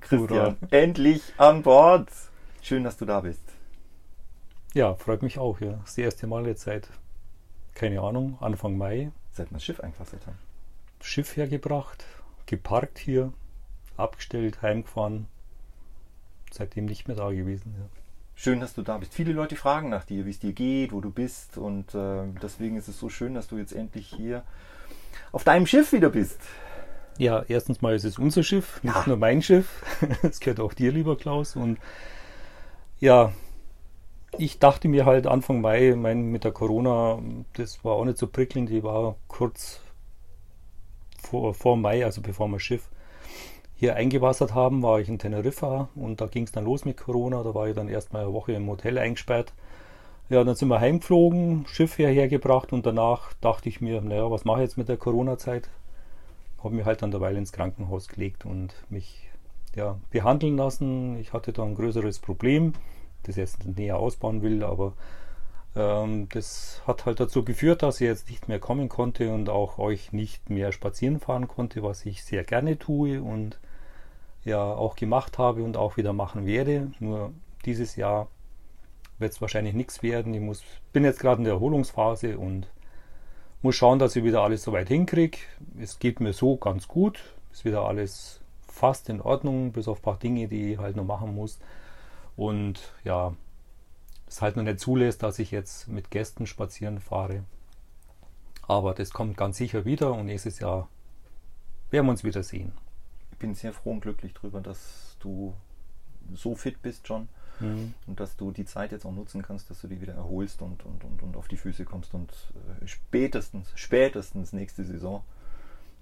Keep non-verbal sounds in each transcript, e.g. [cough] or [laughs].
Christian, endlich an Bord! Schön, dass du da bist. Ja, freut mich auch. Ja. Das erste Mal jetzt seit, keine Ahnung, Anfang Mai. Seit wir das Schiff eingefasselt haben. Schiff hergebracht, geparkt hier, abgestellt, heimgefahren. Seitdem nicht mehr da gewesen. Ja. Schön, dass du da bist. Viele Leute fragen nach dir, wie es dir geht, wo du bist. Und äh, deswegen ist es so schön, dass du jetzt endlich hier auf deinem Schiff wieder bist. Ja, erstens mal ist es unser Schiff, nicht Ja. nur mein Schiff. [laughs] Es gehört auch dir, lieber Klaus. Und ja, ich dachte mir halt Anfang Mai, mein, mit der Corona, das war auch nicht so prickelnd, die war kurz vor, vor Mai, also bevor wir das Schiff hier eingewassert haben, war ich in Teneriffa und da ging es dann los mit Corona. Da war ich dann erstmal eine Woche im Hotel eingesperrt. Ja, dann sind wir heimgeflogen, Schiff hierher gebracht und danach dachte ich mir, naja, was mache ich jetzt mit der Corona-Zeit? Habe mich halt dann derweil ins Krankenhaus gelegt und mich ja, behandeln lassen. Ich hatte da ein größeres Problem, das jetzt näher ausbauen will, aber ähm, das hat halt dazu geführt, dass ich jetzt nicht mehr kommen konnte und auch euch nicht mehr spazieren fahren konnte, was ich sehr gerne tue und ja auch gemacht habe und auch wieder machen werde. Nur dieses Jahr wird es wahrscheinlich nichts werden. Ich muss, bin jetzt gerade in der Erholungsphase und muss schauen, dass ich wieder alles soweit hinkriege. Es geht mir so ganz gut. Ist wieder alles fast in Ordnung, bis auf ein paar Dinge, die ich halt noch machen muss. Und ja, es halt noch nicht zulässt, dass ich jetzt mit Gästen spazieren fahre. Aber das kommt ganz sicher wieder und nächstes Jahr werden wir uns wieder sehen. Ich bin sehr froh und glücklich darüber, dass du so fit bist, John. Mhm. Und dass du die Zeit jetzt auch nutzen kannst, dass du dich wieder erholst und, und, und, und auf die Füße kommst und äh, spätestens, spätestens nächste Saison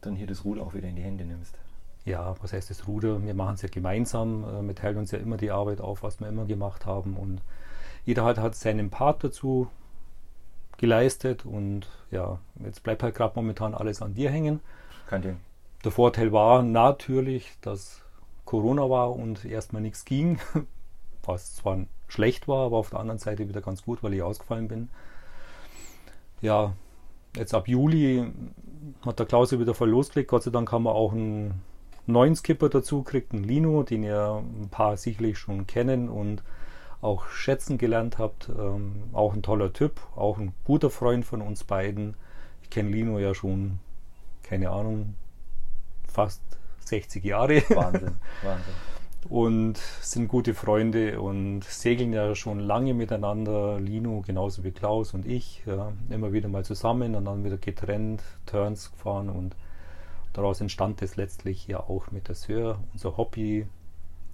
dann hier das Ruder auch wieder in die Hände nimmst. Ja, was heißt das Ruder? Wir machen es ja gemeinsam. äh, Wir teilen uns ja immer die Arbeit auf, was wir immer gemacht haben. Und jeder hat, hat seinen Part dazu geleistet. Und ja, jetzt bleibt halt gerade momentan alles an dir hängen. Kein Ding. Der Vorteil war natürlich, dass Corona war und erstmal nichts ging. Was zwar schlecht war, aber auf der anderen Seite wieder ganz gut, weil ich ausgefallen bin. Ja, jetzt ab Juli hat der Klaus wieder voll losgelegt. Gott sei Dank haben wir auch einen neuen Skipper dazu gekriegt, einen Lino, den ihr ein paar sicherlich schon kennen und auch schätzen gelernt habt. Ähm, auch ein toller Typ, auch ein guter Freund von uns beiden. Ich kenne Lino ja schon, keine Ahnung, fast 60 Jahre Wahnsinn, Wahnsinn. Und sind gute Freunde und segeln ja schon lange miteinander. Lino genauso wie Klaus und ich. Ja, immer wieder mal zusammen und dann wieder getrennt, Turns gefahren und daraus entstand es letztlich ja auch mit der Sör, unser Hobby.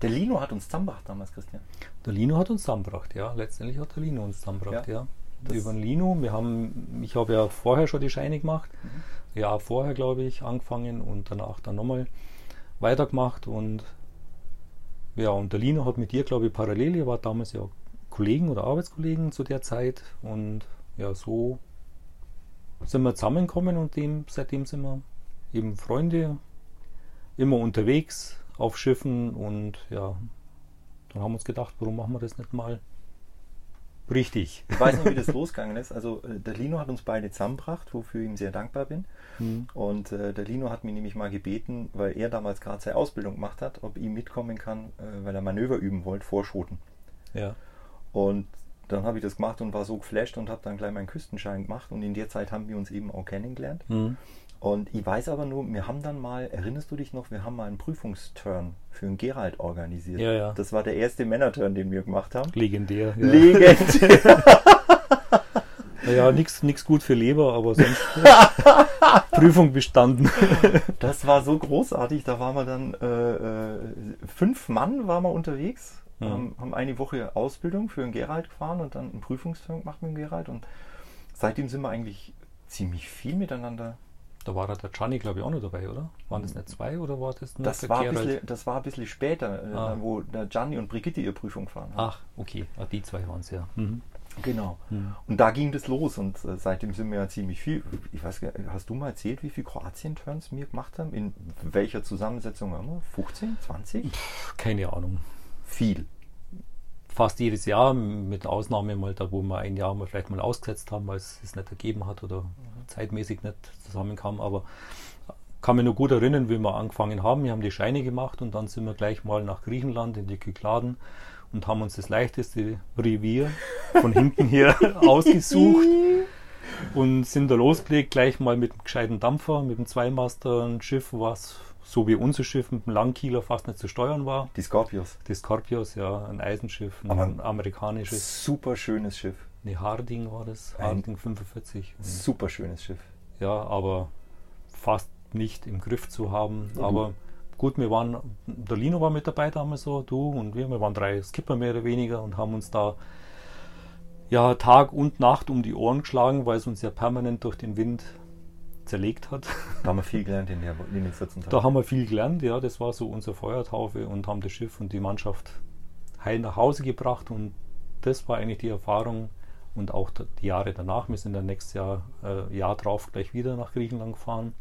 Der Lino hat uns zusammengebracht damals, Christian. Der Lino hat uns zusammengebracht, ja. Letztendlich hat der Lino uns zusammengebracht, Ja. ja. Das- Über den Lino. Wir haben, ich habe ja vorher schon die Scheine gemacht. Mhm. Ja, vorher glaube ich angefangen und danach dann nochmal weitergemacht und ja, und der Lino hat mit dir, glaube ich, parallel, ihr wart damals ja Kollegen oder Arbeitskollegen zu der Zeit und ja, so sind wir zusammengekommen und dem, seitdem sind wir eben Freunde, immer unterwegs auf Schiffen und ja, dann haben wir uns gedacht, warum machen wir das nicht mal richtig? Ich weiß nicht, wie das losgegangen ist. Also äh, der Lino hat uns beide zusammengebracht, wofür ich ihm sehr dankbar bin. Hm. Und äh, der Lino hat mich nämlich mal gebeten, weil er damals gerade seine Ausbildung gemacht hat, ob ich mitkommen kann, äh, weil er Manöver üben wollte, vor Schoten. Ja. Und dann habe ich das gemacht und war so geflasht und habe dann gleich meinen Küstenschein gemacht. Und in der Zeit haben wir uns eben auch kennengelernt. Hm. Und ich weiß aber nur, wir haben dann mal, erinnerst du dich noch, wir haben mal einen Prüfungsturn für einen Gerald organisiert. Ja, ja. Das war der erste Männerturn, den wir gemacht haben. Legendär. Ja. Legend. [laughs] Ja, nichts gut für Leber, aber sonst [laughs] Prüfung bestanden. [laughs] Das war so großartig. Da waren wir dann äh, äh, fünf Mann waren wir unterwegs, Mhm. haben, haben eine Woche Ausbildung für den Gerald gefahren und dann einen Prüfungsturn gemacht mit dem Gerald. Und seitdem sind wir eigentlich ziemlich viel miteinander Da war der Gianni, glaube ich, auch noch dabei, oder? Waren das nicht zwei oder war das nur Das der war, ein bisschen, das war ein bisschen später, äh, Ah. wo der Gianni und Brigitte ihre Prüfung gefahren haben. Ach, okay. Ah, die zwei waren es ja. Mhm. Genau. Mhm. Und da ging das los und äh, seitdem sind wir ja ziemlich viel. Ich weiß gar nicht, hast du mal erzählt, wie viel Kroatien-Turns wir gemacht haben? In welcher Zusammensetzung immer? 15, 20? Keine Ahnung. Viel. Fast jedes Jahr, mit Ausnahme mal da, wo wir ein Jahr mal vielleicht mal ausgesetzt haben, weil es es nicht ergeben hat oder zeitmäßig nicht zusammenkam. Aber kann mich nur gut erinnern, wie wir angefangen haben. Wir haben die Scheine gemacht und dann sind wir gleich mal nach Griechenland in die Kykladen und haben uns das leichteste Revier von hinten her [laughs] ausgesucht und sind da losgelegt, gleich mal mit einem gescheiten Dampfer, mit einem Zweimaster, ein Schiff, was so wie unser Schiff mit dem Langkieler fast nicht zu steuern war. Die Scorpios. Die Scorpios, ja, ein Eisenschiff, ein Aber- amerikanisches. Super schönes Schiff. Ne, Harding war das, Ein- Harding 45. Und, Super schönes Schiff. ja, aber fast nicht im Griff zu haben. Ja, aber gut, wir waren, der Lino war mit dabei damals so, du und wir, wir waren drei Skipper mehr oder weniger und haben uns da ja Tag und Nacht um die Ohren geschlagen, weil es uns ja permanent durch den Wind zerlegt hat. [laughs] Da haben wir viel gelernt in, der, in den 14 Tagen. Da haben wir viel gelernt, ja, das war so unsere Feuertaufe und haben das Schiff und die Mannschaft heil nach Hause gebracht und das war eigentlich die Erfahrung und auch die Jahre danach. Wir sind dann nächstes Jahr, äh, Jahr drauf gleich wieder nach Griechenland gefahren,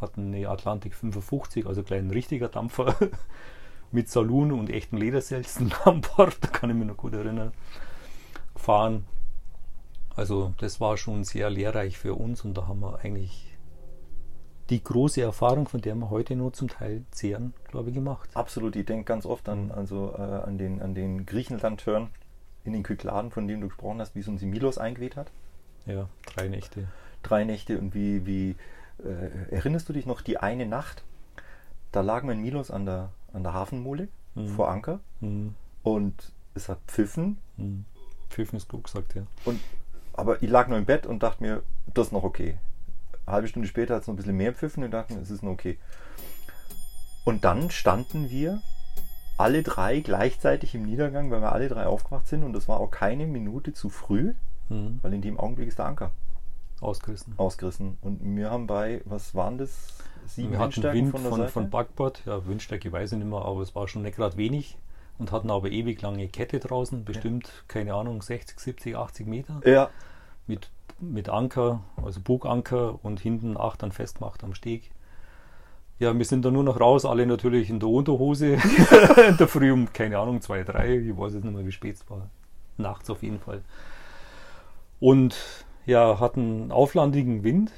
hatten eine Atlantik 55, also gleich ein richtiger Dampfer [laughs] mit Saloon und echten Lederselzen [laughs] an Bord, da kann ich mich noch gut erinnern, gefahren. Also das war schon sehr lehrreich für uns und da haben wir eigentlich die große Erfahrung, von der wir heute nur zum Teil zehren, glaube ich, gemacht. Absolut, ich denke ganz oft an, also, äh, an den, an den Griechenland-Turn in den Kykladen, von dem du gesprochen hast, wie es uns in Milos eingeweht hat. Ja, drei Nächte. Drei Nächte und wie, wie äh, erinnerst du dich noch die eine Nacht? Da lagen wir in Milos an der, an der Hafenmole Mhm. vor Anker Hm, und es hat pfiffen. hm. Pfiffen ist gut gesagt, ja. Und, aber ich lag noch im Bett und dachte mir, das ist noch okay. Eine halbe Stunde später hat es noch ein bisschen mehr pfiffen und dachte mir, es ist noch okay. Und dann standen wir alle drei gleichzeitig im Niedergang, weil wir alle drei aufgewacht sind und das war auch keine Minute zu früh, Hm. weil in dem Augenblick ist der Anker Ausgerissen. ausgerissen. Und wir haben bei, was waren das? Sieben Wir hatten Windstärken Wind von von, von Backbord, ja, Windstärke weiß ich nicht mehr, aber es war schon nicht gerade wenig und hatten aber ewig lange Kette draußen, bestimmt, keine Ahnung, 60, 70, 80 Meter ja, mit, mit Anker, also Buganker und hinten Achtern festgemacht am Steg. Ja, wir sind dann nur noch raus, alle natürlich in der Unterhose, [laughs] [laughs] in der Früh um, keine Ahnung, zwei, drei, ich weiß jetzt nicht mehr, wie spät es war. Nachts auf jeden Fall. Und ja, hatten auflandigen Wind.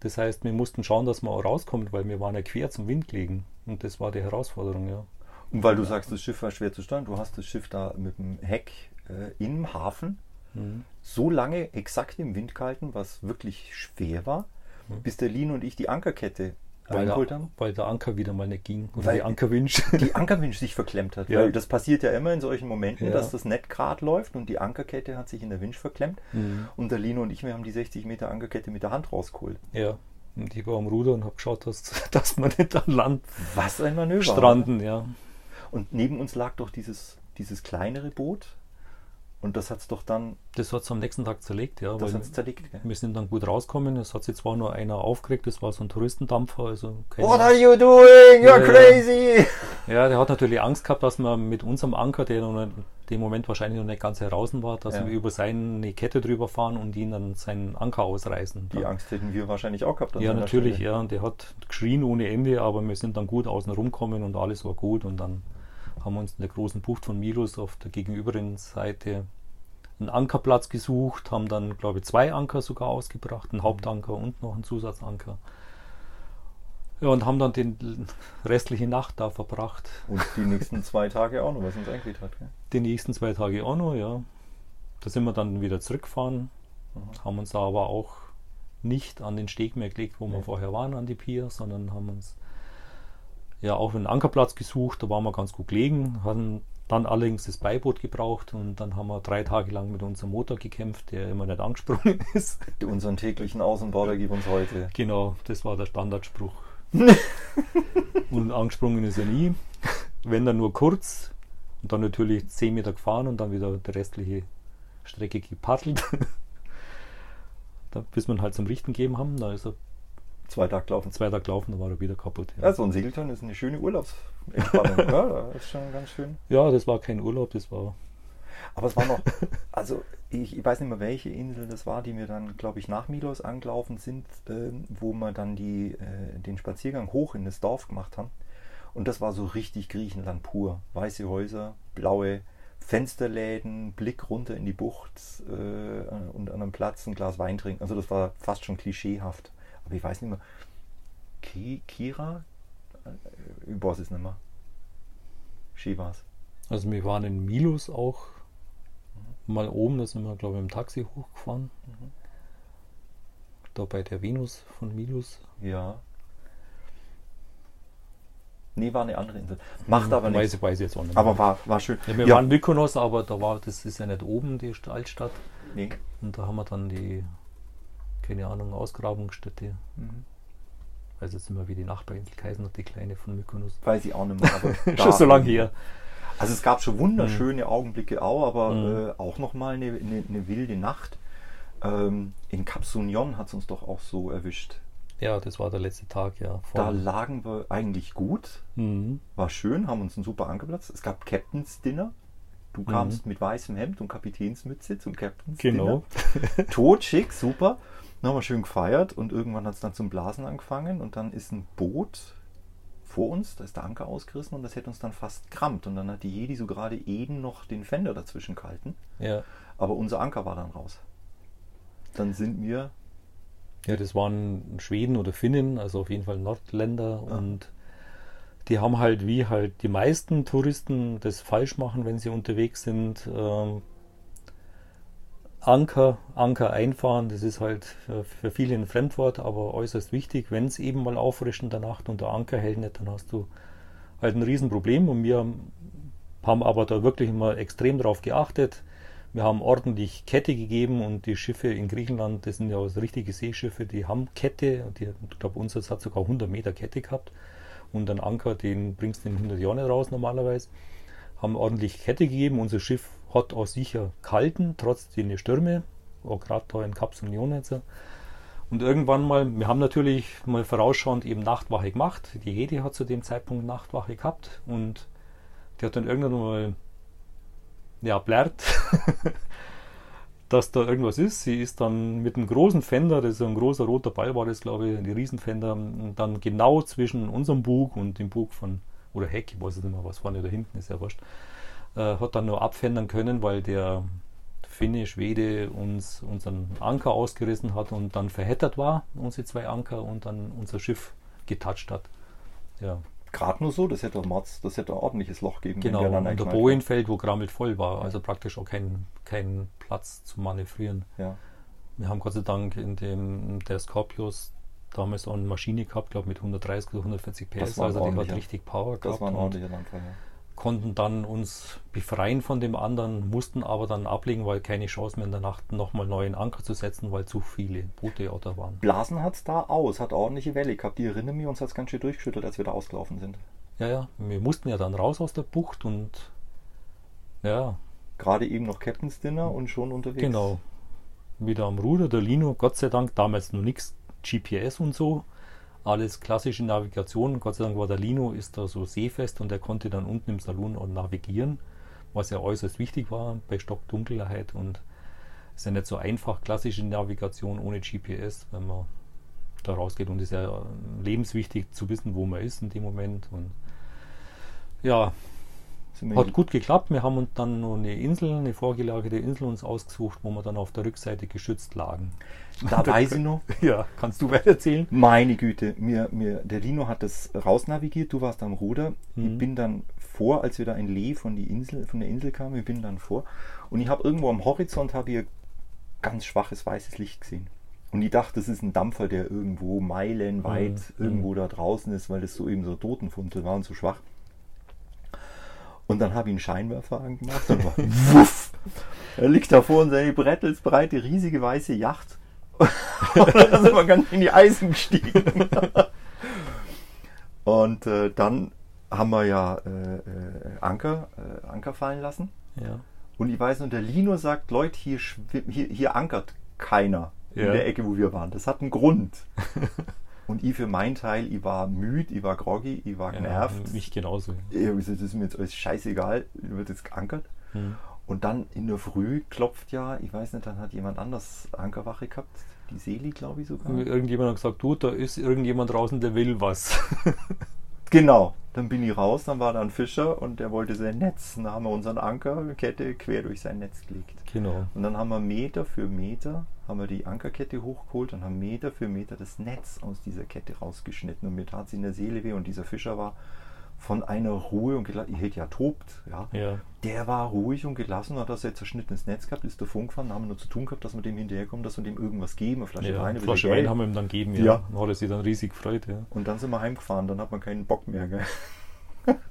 Das heißt, wir mussten schauen, dass wir auch rauskommen, weil wir waren ja quer zum Wind gelegen. Und das war die Herausforderung, ja. Und weil du sagst, das Schiff war schwer zu steuern, du hast das Schiff da mit dem Heck äh, im Hafen Mhm. so lange exakt im Wind gehalten, was wirklich schwer war, bis der Lino und ich die Ankerkette Weil der, haben. weil der Anker wieder mal nicht ging. Oder Weil- die Ankerwinch. [laughs] Die Ankerwinch sich verklemmt hat. Ja. Weil das passiert ja immer in solchen Momenten, Ja. dass das Net gerade läuft und die Ankerkette hat sich in der Winch verklemmt. Mhm. Und der Lino und ich, wir haben die 60 Meter Ankerkette mit der Hand rausgeholt. Ja, und ich war am Ruder und habe geschaut, dass, [laughs] dass wir nicht an Land Was ein Manöver. stranden, ja. Und neben uns lag doch dieses, dieses kleinere Boot. Und das hat es doch dann, Das hat es am nächsten Tag zerlegt, ja. das hat es zerlegt. Gell? wir sind dann gut rausgekommen. Es hat sich zwar nur einer aufgeregt, das war so ein Touristendampfer, also What are you doing? You're ja. crazy! Ja, der hat natürlich Angst gehabt, dass wir mit unserem Anker, der noch in dem Moment wahrscheinlich noch nicht ganz heraus war, dass Ja. wir über seine Kette drüber fahren und ihn dann seinen Anker ausreißen. Die Angst hätten wir wahrscheinlich auch gehabt. Ja, natürlich, ja. Und der hat geschrien ohne Ende, aber wir sind dann gut außen rumgekommen und alles war gut. Und dann haben wir uns in der großen Bucht von Milos auf der gegenüberen Seite einen Ankerplatz gesucht, haben dann, glaube ich, zwei Anker sogar ausgebracht, einen Hauptanker und noch einen Zusatzanker. Ja, und haben dann die restliche Nacht da verbracht. Und die nächsten zwei Tage auch noch, was uns eingeweht hat. Gell? Die nächsten zwei Tage auch noch, ja. Da sind wir dann wieder zurückgefahren, Mhm. haben uns da aber auch nicht an den Steg mehr gelegt, wo wir Nee. vorher waren, an die Pier, sondern haben uns ja auch einen Ankerplatz gesucht, da waren wir ganz gut gelegen, hatten dann allerdings das Beiboot gebraucht und dann haben wir drei Tage lang mit unserem Motor gekämpft, der immer nicht angesprungen [laughs] ist. Unseren täglichen Außenbau, der gibt uns heute. Genau, das war der Standardspruch. [laughs] und angesprungen ist er nie, wenn dann nur kurz und dann natürlich 10 Meter gefahren und dann wieder die restliche Strecke gepaddelt. [laughs] da, bis wir ihn halt zum Richten gegeben haben, da ist er Zwei Tage laufen. Zwei Tage laufen, dann war er wieder kaputt. Ja, so ein Segeltörn ist eine schöne Urlaubsentspannung. [laughs] ja, das ist schon ganz schön. Ja, das war kein Urlaub, das war. Aber es war noch, also ich, ich weiß nicht mehr, welche Insel das war, die wir dann, glaube ich, nach Milos angelaufen sind, ähm, wo wir dann die, äh, den Spaziergang hoch in das Dorf gemacht haben. Und das war so richtig Griechenland pur. Weiße Häuser, blaue Fensterläden, Blick runter in die Bucht äh, und an einem Platz ein Glas Wein trinken. Also das war fast schon klischeehaft. Aber ich weiß nicht mehr. Ki Kira? Äh, ich weiß es nicht mehr. War's. Also wir waren in Milos auch mal oben, da sind wir, glaube ich, im Taxi hochgefahren. Mhm. Da bei der Venus von Milos. Ja. Nee, war eine andere Insel. Macht aber weiß, nichts. Weiß ich jetzt auch nicht. Aber war, war schön. Ja, wir Ja. waren Mykonos, aber da war, das ist ja nicht oben, die St- Altstadt. Nee. Und da haben wir dann die, keine Ahnung, Ausgrabungsstätte. Mhm. Weiß jetzt immer wie die Nachbarinsel Kaisen und die kleine von Mykonos. Weiß ich auch nicht mehr. Aber [laughs] da- Schon so lange her. Also es gab schon wunderschöne Augenblicke auch, aber Mhm. äh, auch nochmal eine, eine, eine wilde Nacht. Ähm, in Cap Sunion hat es uns doch auch so erwischt. Ja, das war der letzte Tag, ja. Da Vor- lagen wir eigentlich gut, Mhm. war schön, haben uns einen super angeplatzt. Es gab Captain's Dinner. Du kamst mit weißem Hemd und Kapitänsmütze zum Captain's Genau. Dinner. [laughs] Totschick, super. Dann haben wir schön gefeiert und irgendwann hat es dann zum Blasen angefangen und dann ist ein Boot vor uns, da ist der Anker ausgerissen und das hätte uns dann fast krammt. Und dann hat die Jedi so gerade eben noch den Fender dazwischen gehalten. Ja. Aber unser Anker war dann raus. Dann sind wir, Ja, das waren Schweden oder Finnen, also auf jeden Fall Nordländer Ja. und die haben halt wie halt die meisten Touristen das falsch machen, wenn sie unterwegs sind. Ähm, Anker, Anker einfahren, das ist halt für, für viele ein Fremdwort, aber äußerst wichtig. Wenn es eben mal auffrischt in der Nacht und der Anker hält nicht, dann hast du halt ein Riesenproblem. Und wir haben, aber da wirklich immer extrem drauf geachtet. Wir haben ordentlich Kette gegeben und die Schiffe in Griechenland, das sind ja so richtige Seeschiffe, die haben Kette. Die, ich glaube, unseres hat sogar 100 Meter Kette gehabt. Und einen Anker, den bringst du in 100 Jahren nicht raus normalerweise. Haben ordentlich Kette gegeben. Unser Schiff hat auch sicher gehalten, trotz den Stürme. Auch gerade da in Kap Union jetzt. Und irgendwann mal, wir haben natürlich mal vorausschauend eben Nachtwache gemacht. Die Hedi hat zu dem Zeitpunkt Nachtwache gehabt und die hat dann irgendwann mal ja, blärt, [laughs] dass da irgendwas ist. Sie ist dann mit einem großen Fender, das ist ein großer roter Ball war das, glaube ich, die Riesenfender, und dann genau zwischen unserem Bug und dem Bug von, oder Heck, ich weiß nicht mehr, was vorne oder hinten ist, ja wurscht, äh, hat dann nur abfendern können, weil der Finne, Schwede uns unseren Anker ausgerissen hat und dann verheddert war, unsere zwei Anker, und dann unser Schiff getoucht hat. Ja, gerade nur so, das hätte Mords, das hätte ein ordentliches Loch geben Genau, wenn wir und der Bojenfeld, wo grammelt voll war, also praktisch auch kein, kein Platz zum Manövrieren. Ja. Wir haben Gott sei Dank in dem der Scorpius damals auch eine Maschine gehabt, glaube mit 130 oder 140 Das PS, also die hat richtig Power Das gehabt war ein ordentlicher Landfall. Ja. Konnten dann uns befreien von dem anderen, mussten aber dann ablegen, weil keine Chance mehr in der Nacht nochmal neuen Anker zu setzen, weil zu viele Boote auch da waren. Blasen hat es da aus, hat ordentliche Welle gehabt. Die erinnern mich, uns hat es ganz schön durchgeschüttelt, als wir da ausgelaufen sind. Ja, ja, wir mussten ja dann raus aus der Bucht und ja, Gerade eben noch Captain's Dinner und schon unterwegs. Genau. Wieder am Ruder, der Lino, Gott sei Dank, damals noch nichts GPS und so. Alles klassische Navigation. Gott sei Dank war der Lino, ist da so seefest und er konnte dann unten im Salon auch navigieren, was ja äußerst wichtig war bei Stockdunkelheit und ist ja nicht so einfach, klassische Navigation ohne GPS, wenn man da rausgeht und ist ja lebenswichtig zu wissen, wo man ist in dem Moment und ja, hat gut geklappt. Wir haben uns dann noch eine Insel, eine vorgelagerte Insel uns ausgesucht, wo wir dann auf der Rückseite geschützt lagen. [laughs] Da weiß ich noch. [laughs] Ja, kannst du weiter erzählen? Meine Güte, mir, mir, der Lino hat das rausnavigiert, du warst am Ruder. Ich Mhm. bin dann vor, als wir da in Lee von, die Insel, von der Insel kamen, ich bin dann vor. Und ich habe irgendwo am Horizont habe ich ganz schwaches weißes Licht gesehen. Und ich dachte, das ist ein Dampfer, der irgendwo meilenweit Mhm. irgendwo da draußen ist, weil das so eben so Totenfunzel war und so schwach. Und dann habe ich einen Scheinwerfer angemacht und war [laughs] wuff! Er liegt da vor uns eine brettelsbreite, riesige weiße Yacht. [laughs] und dann sind wir ganz in die Eisen gestiegen. [laughs] und äh, dann haben wir ja äh, äh, Anker, äh, Anker fallen lassen. Ja. Und ich weiß, und der Lino sagt, Leute, hier, hier, hier ankert keiner in Ja. der Ecke, wo wir waren. Das hat einen Grund. Und ich für meinen Teil, ich war müde, ich war groggy, ich war genervt. Ja, mich genauso. Ich das ist mir jetzt alles scheißegal, wird jetzt geankert. Hm. Und dann in der Früh klopft ja, ich weiß nicht, dann hat jemand anders Ankerwache gehabt, die Seli, glaube ich sogar. Irgendjemand hat gesagt, du, da ist irgendjemand draußen, der will was. [laughs] Genau, dann bin ich raus, dann war da ein Fischer und der wollte sein Netz. Dann haben wir unseren Ankerkette quer durch sein Netz gelegt. genau. Und dann haben wir Meter für Meter, haben wir die Ankerkette hochgeholt und haben Meter für Meter das Netz aus dieser Kette rausgeschnitten. Und mir tat es in der Seele weh und dieser Fischer war von einer Ruhe und gelassen, ich hätte ja tobt, ja. Ja. Der war ruhig und gelassen, hat das jetzt zerschnittenes Netz gehabt, ist davon gefahren, haben wir nur zu tun gehabt, dass wir dem hinterherkommen, dass wir dem irgendwas geben, eine Flasche ja. Wein, ein Eine Flasche. Wein haben wir ihm dann gegeben, ja. Ja. Dann hat er sich dann riesig gefreut, ja. Und dann sind wir heimgefahren, dann hat man keinen Bock mehr, gell? [laughs]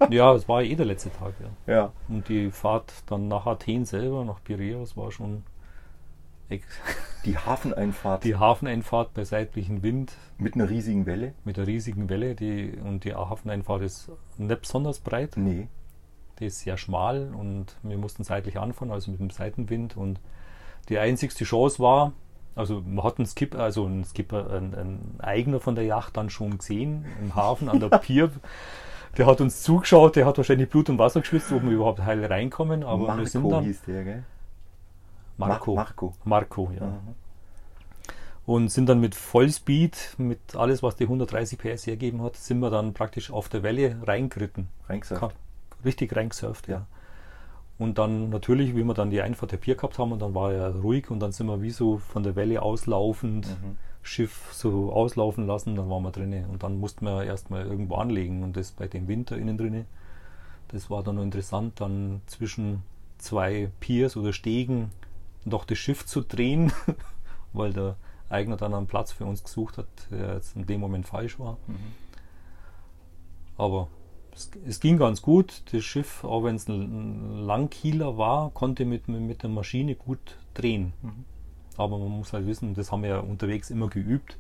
Ja, es war eh der letzte Tag, ja. Ja. Und die Fahrt dann nach Athen selber, nach Piräus, war schon [laughs] Die Hafeneinfahrt die Hafeneinfahrt bei seitlichem Wind mit einer riesigen Welle. mit der riesigen Welle. Die, und die Hafeneinfahrt ist nicht besonders breit. Nee. Die ist sehr schmal und wir mussten seitlich anfahren, also mit dem Seitenwind. Und die einzigste Chance war, also man hat einen Skipper, also einen Skipper, ein, ein Eigener von der Yacht dann schon gesehen im Hafen an der [laughs] Pier. Der hat uns zugeschaut, der hat wahrscheinlich Blut und Wasser geschwitzt, ob wir überhaupt heil reinkommen. Aber wir sind Marco dann. hieß der, gell? Marco. Ma- Marco. Marco, ja. Mhm. Und sind dann mit Vollspeed, mit alles, was die 130 PS hergeben hat, sind wir dann praktisch auf der Welle reingeritten. Reingesagt. Ka- Richtig reingesurft, ja. Ja. Und dann natürlich, wie wir dann die Einfahrt der Pier gehabt haben, und dann war er ruhig und dann sind wir wie so von der Welle auslaufend, Mhm. Schiff so auslaufen lassen, dann waren wir drinnen. Und dann mussten wir erstmal irgendwo anlegen und das bei dem Winter innen drinnen. Das war dann noch interessant, dann zwischen zwei Piers oder Stegen noch das Schiff zu drehen, [laughs] weil der Eigner dann einen Platz für uns gesucht hat, der jetzt in dem Moment falsch war. Mhm. Aber es, es ging ganz gut. Das Schiff, auch wenn es ein, Langkieler war, konnte mit, mit der Maschine gut drehen. Mhm. Aber man muss halt wissen, das haben wir ja unterwegs immer geübt,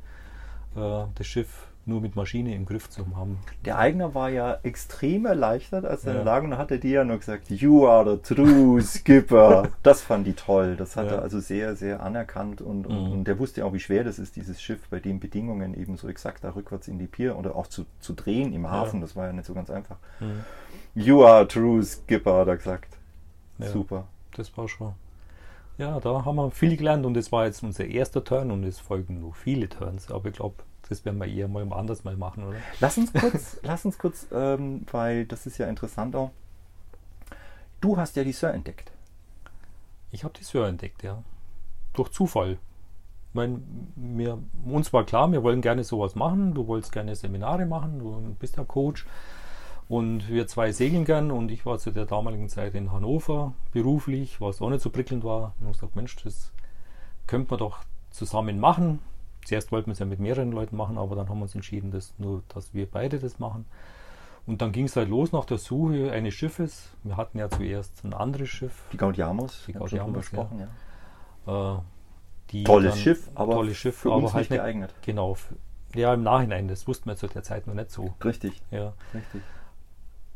äh, das Schiff nur mit Maschine im Griff zu haben. Der Eigner war ja extrem erleichtert, als er Ja. da lag und hatte die ja nur gesagt, You are the true Skipper. das fand die toll. Das hat Ja. er also sehr, sehr anerkannt und, und, Mhm. und der wusste auch, wie schwer das ist, dieses Schiff bei den Bedingungen eben so exakt da rückwärts in die Pier oder auch zu, zu drehen im Hafen. Das war ja nicht so ganz einfach. You are true Skipper, hat er gesagt. Ja. Super. Das war schon. Ja, da haben wir viel gelernt und das war jetzt unser erster Turn und es folgen noch viele Turns. Aber ich glaube, das werden wir eher mal anders mal machen, oder? Lass uns kurz, [laughs] lass uns kurz, ähm, weil das ist ja interessant auch. Du hast ja die Sir entdeckt. Ich habe die Sir entdeckt, ja. Durch Zufall. Ich meine, mir, uns war klar, wir wollen gerne sowas machen. Du wolltest gerne Seminare machen, du bist ja Coach. Und wir zwei segeln gern und ich war zu der damaligen Zeit in Hannover beruflich, was auch nicht so prickelnd war. Und ich gesagt, Mensch, das könnte man doch zusammen machen. Zuerst wollten wir es ja mit mehreren Leuten machen, aber dann haben wir uns entschieden, dass nur, dass wir beide das machen. Und dann ging es halt los nach der Suche eines Schiffes. Wir hatten ja zuerst ein anderes Schiff. Die Gaudiamos. Die Gaudiamos, ja. ja. Äh, die Tolles dann- Schiff, aber tolles Schiff, für aber uns halt nicht geeignet. Genau. f- Ja, im Nachhinein, das wussten wir zu der Zeit noch nicht so. Richtig, Ja. richtig.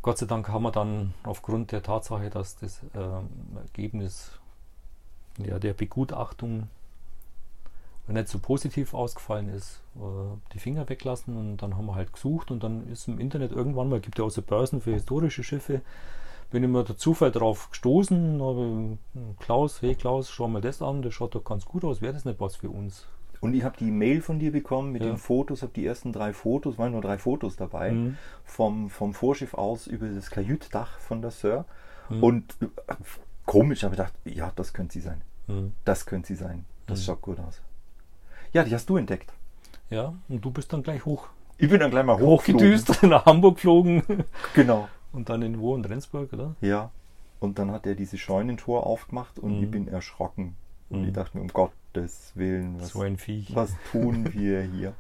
Gott sei Dank haben wir dann aufgrund der Tatsache, dass das ähm, Ergebnis ja, der Begutachtung nicht so positiv ausgefallen ist, äh, die Finger weglassen und dann haben wir halt gesucht und dann ist im Internet irgendwann mal, gibt ja auch so Börsen für historische Schiffe, bin ich mir der Zufall drauf gestoßen, habe Klaus, hey Klaus, schau mal das an, das schaut doch ganz gut aus, wäre das nicht was für uns? Und ich habe die Mail von dir bekommen mit Ja. den Fotos, habe die ersten drei Fotos, waren nur drei Fotos dabei, Mhm. vom, vom Vorschiff aus über das Kajütdach von der Sir. Mhm. Und äh, komisch, aber ich dachte, ja, das könnte sie sein. Mhm. Das könnte sie sein. Das Mhm. schaut gut aus. Ja, die hast du entdeckt. Ja, und du bist dann gleich hoch, Ich bin dann gleich mal hochgeflogen. hochgedüst [laughs] nach Hamburg geflogen Genau. und dann in wo? In Rendsburg, oder? Ja. Und dann hat er diese Scheunentor aufgemacht und Mhm. ich bin erschrocken. Und Mhm. ich dachte mir, um Gottes Willen, was, So was tun [laughs] wir hier?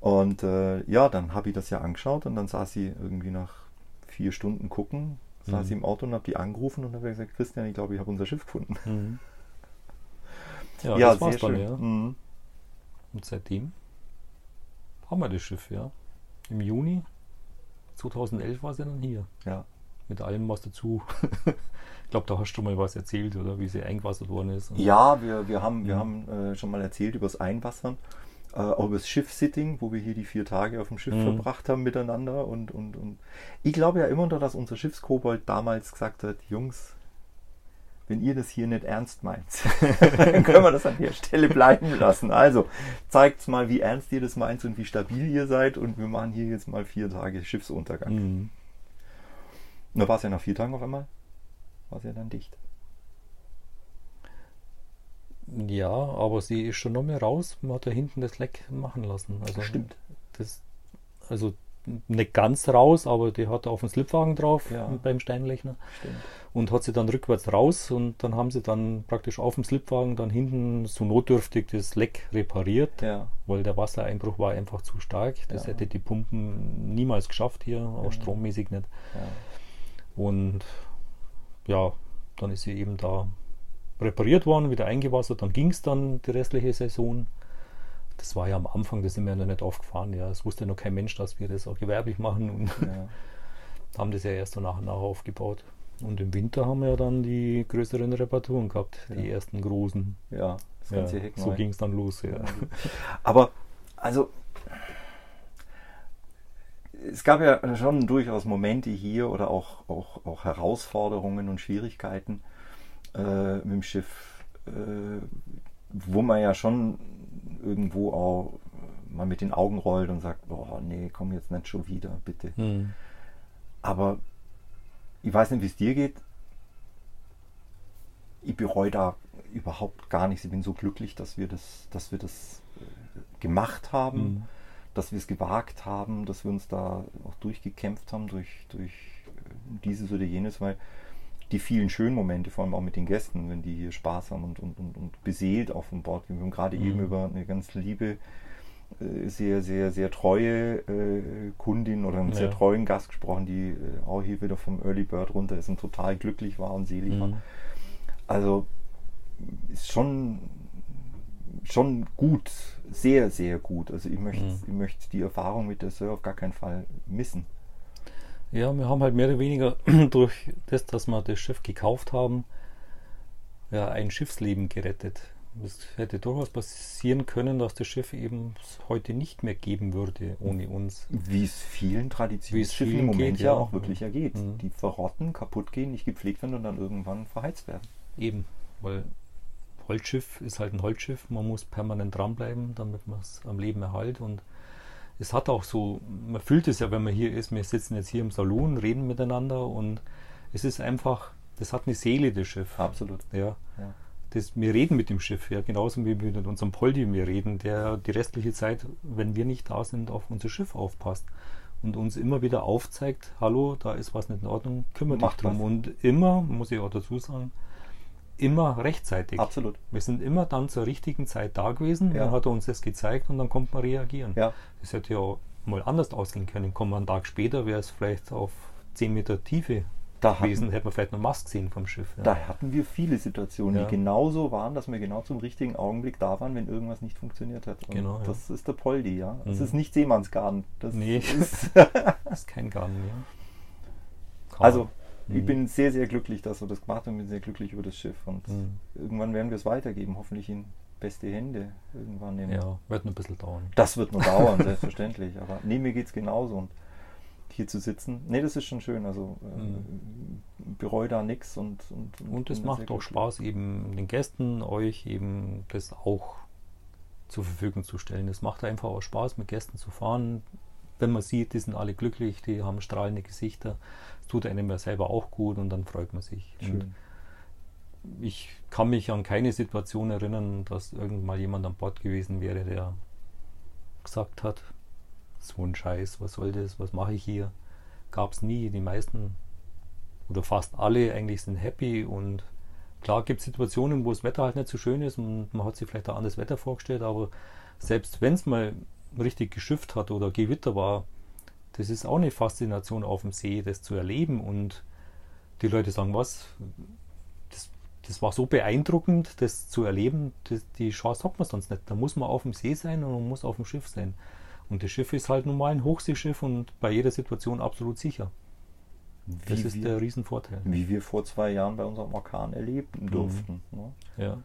Und äh, ja, dann habe ich das ja angeschaut und dann saß sie irgendwie nach vier Stunden gucken, saß Mhm. sie im Auto und habe die angerufen und habe gesagt, Christian, ich glaube, ich habe unser Schiff gefunden. Mhm. [laughs] Ja, das war's dann, ja. Und seitdem haben wir das Schiff, ja. Im Juni 2011 war sie dann hier. Ja. Mit allem, was dazu. [laughs] ich glaube, da hast du mal was erzählt, oder wie sie eingewassert worden ist. Ja, wir, wir haben, wir Mhm. haben äh, schon mal erzählt über das Einwassern. äh, auch über das Schiff-Sitting, wo wir hier die vier Tage auf dem Schiff Mhm. verbracht haben miteinander. Und, und, und ich glaube ja immer noch, dass unser Schiffskobold damals gesagt hat, Jungs, wenn ihr das hier nicht ernst meint, [laughs] dann können wir das an der Stelle bleiben lassen. Also zeigt mal, wie ernst ihr das meint und wie stabil ihr seid. Und wir machen hier jetzt mal vier Tage Schiffsuntergang. Mhm. Da war es ja nach vier Tagen auf einmal, war es ja dann dicht. Ja, aber sie ist schon noch mehr raus. Man hat da hinten das Leck machen lassen. Also Stimmt. Das, also nicht ganz raus, aber die hat auf dem Slipwagen drauf Ja. beim Steinlechner Stimmt. und hat sie dann rückwärts raus und dann haben sie dann praktisch auf dem Slipwagen dann hinten so notdürftig das Leck repariert, Ja, weil der Wassereinbruch war einfach zu stark. Das Ja. hätte die Pumpen niemals geschafft hier, auch strommäßig nicht. Und ja, dann ist sie eben da repariert worden, wieder eingewassert, dann ging es dann die restliche Saison. Das war ja am Anfang, das sind wir ja noch nicht aufgefahren. Ja, es wusste noch kein Mensch, dass wir das auch gewerblich machen und ja. [laughs] haben das ja erst so nach und nach aufgebaut. Und im Winter haben wir ja dann die größeren Reparaturen gehabt, die Ja. ersten großen. ja das Ja, ganze Heck so ging es dann los. Ja. Aber, also, es gab ja schon durchaus Momente hier oder auch, auch, auch Herausforderungen und Schwierigkeiten äh, mit dem Schiff, äh, wo man ja schon irgendwo auch mal mit den Augen rollt und sagt, boah, nee, komm jetzt nicht schon wieder, bitte. Hm. Aber ich weiß nicht, wie es dir geht. Ich bereue da überhaupt gar nichts. Ich bin so glücklich, dass wir das, dass wir das äh, gemacht haben, Hm. dass wir es gewagt haben, dass wir uns da auch durchgekämpft haben durch, durch äh, dieses oder jenes, weil die vielen schönen Momente, vor allem auch mit den Gästen, wenn die hier Spaß haben und, und, und, und beseelt auf dem Bord gehen. Wir haben gerade Mhm. eben über eine ganz liebe, äh, sehr, sehr, sehr treue äh, Kundin oder einen sehr Ja. treuen Gast gesprochen, die äh, auch hier wieder vom Early Bird runter ist und total glücklich war und selig war. Hm. Also ist schon, schon gut, sehr, sehr gut. Also ich möchte, Mhm. ich möchte die Erfahrung mit der Sir auf gar keinen Fall missen. Ja, wir haben halt mehr oder weniger [clears throat] durch das, dass wir das Schiff gekauft haben, ja, ein Schiffsleben gerettet. Es hätte durchaus passieren können, dass das Schiff eben heute nicht mehr geben würde ohne uns. Wie es vielen Traditionsschiffen im Moment geht, ja ja. auch wirklich ergeht. Mhm. Die verrotten, kaputt gehen, nicht gepflegt werden und dann irgendwann verheizt werden. Eben, weil Holzschiff ist halt ein Holzschiff, man muss permanent dranbleiben, damit man es am Leben erhält und es hat auch so, man fühlt es ja, wenn man hier ist, wir sitzen jetzt hier im Salon, reden miteinander und es ist einfach, das hat eine Seele, das Schiff. Absolut. Ja. Ja. Das, wir reden mit dem Schiff, ja, genauso wie wir mit unserem Poldi wir reden, der die restliche Zeit, wenn wir nicht da sind, auf unser Schiff aufpasst und uns immer wieder aufzeigt, hallo, da ist was nicht in Ordnung, kümmere dich drum. was. Und immer, muss ich auch dazu sagen, immer rechtzeitig. Absolut. Wir sind immer dann zur richtigen Zeit da gewesen, Ja. dann hat er uns das gezeigt und dann kommt man reagieren. Ja. Das hätte ja auch mal anders ausgehen können. Kommen wir einen Tag später, wäre es vielleicht auf 10 Meter Tiefe Da gewesen, hatten, hätte man vielleicht noch Mast gesehen vom Schiff. Ja. da hatten wir viele Situationen, Ja. die genauso waren, dass wir genau zum richtigen Augenblick da waren, wenn irgendwas nicht funktioniert hat. Und Genau, ja. Das ist der Poldi, ja. Das Mhm. ist nicht Seemannsgarten. Das Nee. ist Das [laughs] ist kein Garten mehr. Kann Also. Ich Mhm. bin sehr, sehr glücklich, dass wir das gemacht haben. bin sehr glücklich über das Schiff. Und Mhm. irgendwann werden wir es weitergeben, hoffentlich in beste Hände. Irgendwann Ja, wird noch ein bisschen dauern. Das wird noch dauern, [laughs] selbstverständlich. Aber nee, mir geht es genauso. Und hier zu sitzen, nee, das ist schon schön. Also äh, bereue da nichts. Und, und, Und es da sehr macht auch. Spaß, eben den Gästen, euch eben das auch zur Verfügung zu stellen. Es macht einfach auch Spaß, mit Gästen zu fahren. Wenn man sieht, die sind alle glücklich, die haben strahlende Gesichter. Es tut einem ja selber auch gut und dann freut man sich. Ich kann mich an keine Situation erinnern, dass irgendwann jemand an Bord gewesen wäre, der gesagt hat, so ein Scheiß, was soll das, was mache ich hier? Gab es nie. Die meisten oder fast alle eigentlich sind happy und klar gibt es Situationen, wo das Wetter halt nicht so schön ist und man hat sich vielleicht ein anderes Wetter vorgestellt, aber selbst wenn es mal richtig geschifft hat oder Gewitter war, das ist auch eine Faszination auf dem See, das zu erleben und die Leute sagen, was, das, das war so beeindruckend, das zu erleben, das, die Chance hat man sonst nicht. Da muss man auf dem See sein und man muss auf dem Schiff sein. Und das Schiff ist halt nun mal ein Hochseeschiff und bei jeder Situation absolut sicher. Das Wie ist wir, der Riesenvorteil. wie wir vor zwei Jahren bei unserem Orkan erleben durften. Ne? Ja.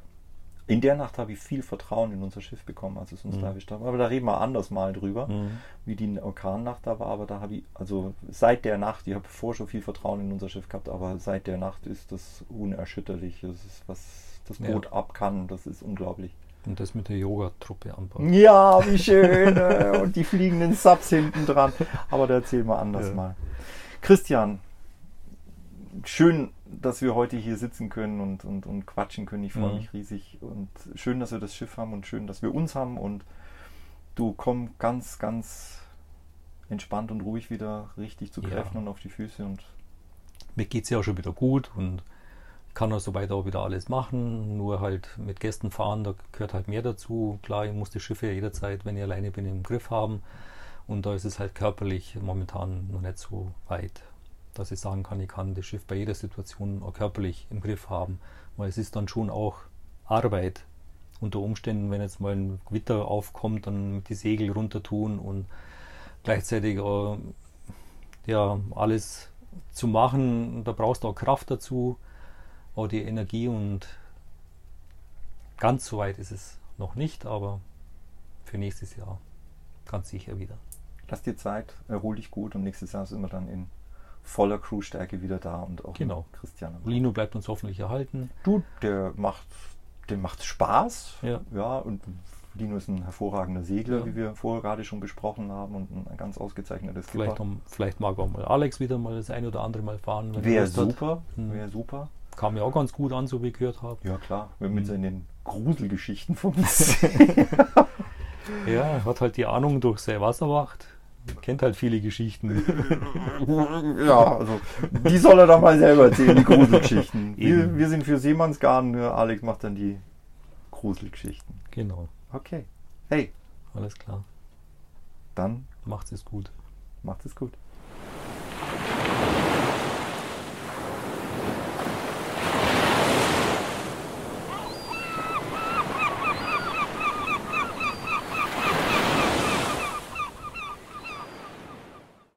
In der Nacht habe ich viel Vertrauen in unser Schiff bekommen, als es uns Mhm. da erwischt hat. Aber da reden wir anders mal drüber, Mhm. wie die Orkannacht da war. Aber da habe ich, also seit der Nacht, ich habe vorher schon viel Vertrauen in unser Schiff gehabt, aber seit der Nacht ist das unerschütterlich. Das ist, was das Ja. Boot ab kann, das ist unglaublich. Und das mit der Yoga-Truppe anbauen. Ja, wie schön. äh, Und die fliegenden Subs hinten dran. Aber da erzählen wir anders Ja. mal. Christian, schön, dass wir heute hier sitzen können und, und, und quatschen können. Ich freue Mhm. mich riesig. Und schön, dass wir das Schiff haben und schön, dass wir uns haben. Und du komm ganz, ganz entspannt und ruhig wieder richtig zu Ja. Kräften und auf die Füße. Und Mir geht es ja auch schon wieder gut und kann auch soweit auch wieder alles machen. Nur halt mit Gästen fahren, da gehört halt mehr dazu. Klar, ich muss die Schiffe ja jederzeit, wenn ich alleine bin, im Griff haben. Und da ist es halt körperlich momentan noch nicht so weit, dass ich sagen kann, ich kann das Schiff bei jeder Situation auch körperlich im Griff haben. Weil es ist dann schon auch Arbeit. Unter Umständen, wenn jetzt mal ein Gewitter aufkommt, dann die Segel runter tun und gleichzeitig äh, ja, alles zu machen, da brauchst du auch Kraft dazu, auch die Energie und ganz so weit ist es noch nicht, aber für nächstes Jahr ganz sicher wieder. lass dir Zeit, erhol dich gut und nächstes Jahr sind wir dann in voller Crewstärke wieder da und auch Genau. Christian. Lino bleibt uns hoffentlich erhalten. Du, der macht, dem macht Spaß. Ja. ja, und Lino ist ein hervorragender Segler, Ja. wie wir vorher gerade schon besprochen haben und ein ganz ausgezeichnetes Vielleicht, noch, vielleicht mag auch mal Alex wieder mal das ein oder andere Mal fahren. Wäre super, Mhm. wäre super. Kam mir auch ganz gut an, so wie ich gehört habe. Ja klar, wenn mit Mhm. seinen Gruselgeschichten von uns. [laughs] Ja, er hat halt die Ahnung durch seine Wasserwacht. Kennt halt viele Geschichten. [laughs] ja, also die soll er doch mal selber erzählen, die Gruselgeschichten. [laughs] Wir, wir sind für Seemannsgarn, nur Alex macht dann die Gruselgeschichten. genau, Okay. Hey, alles klar. dann Macht's es gut. macht es gut.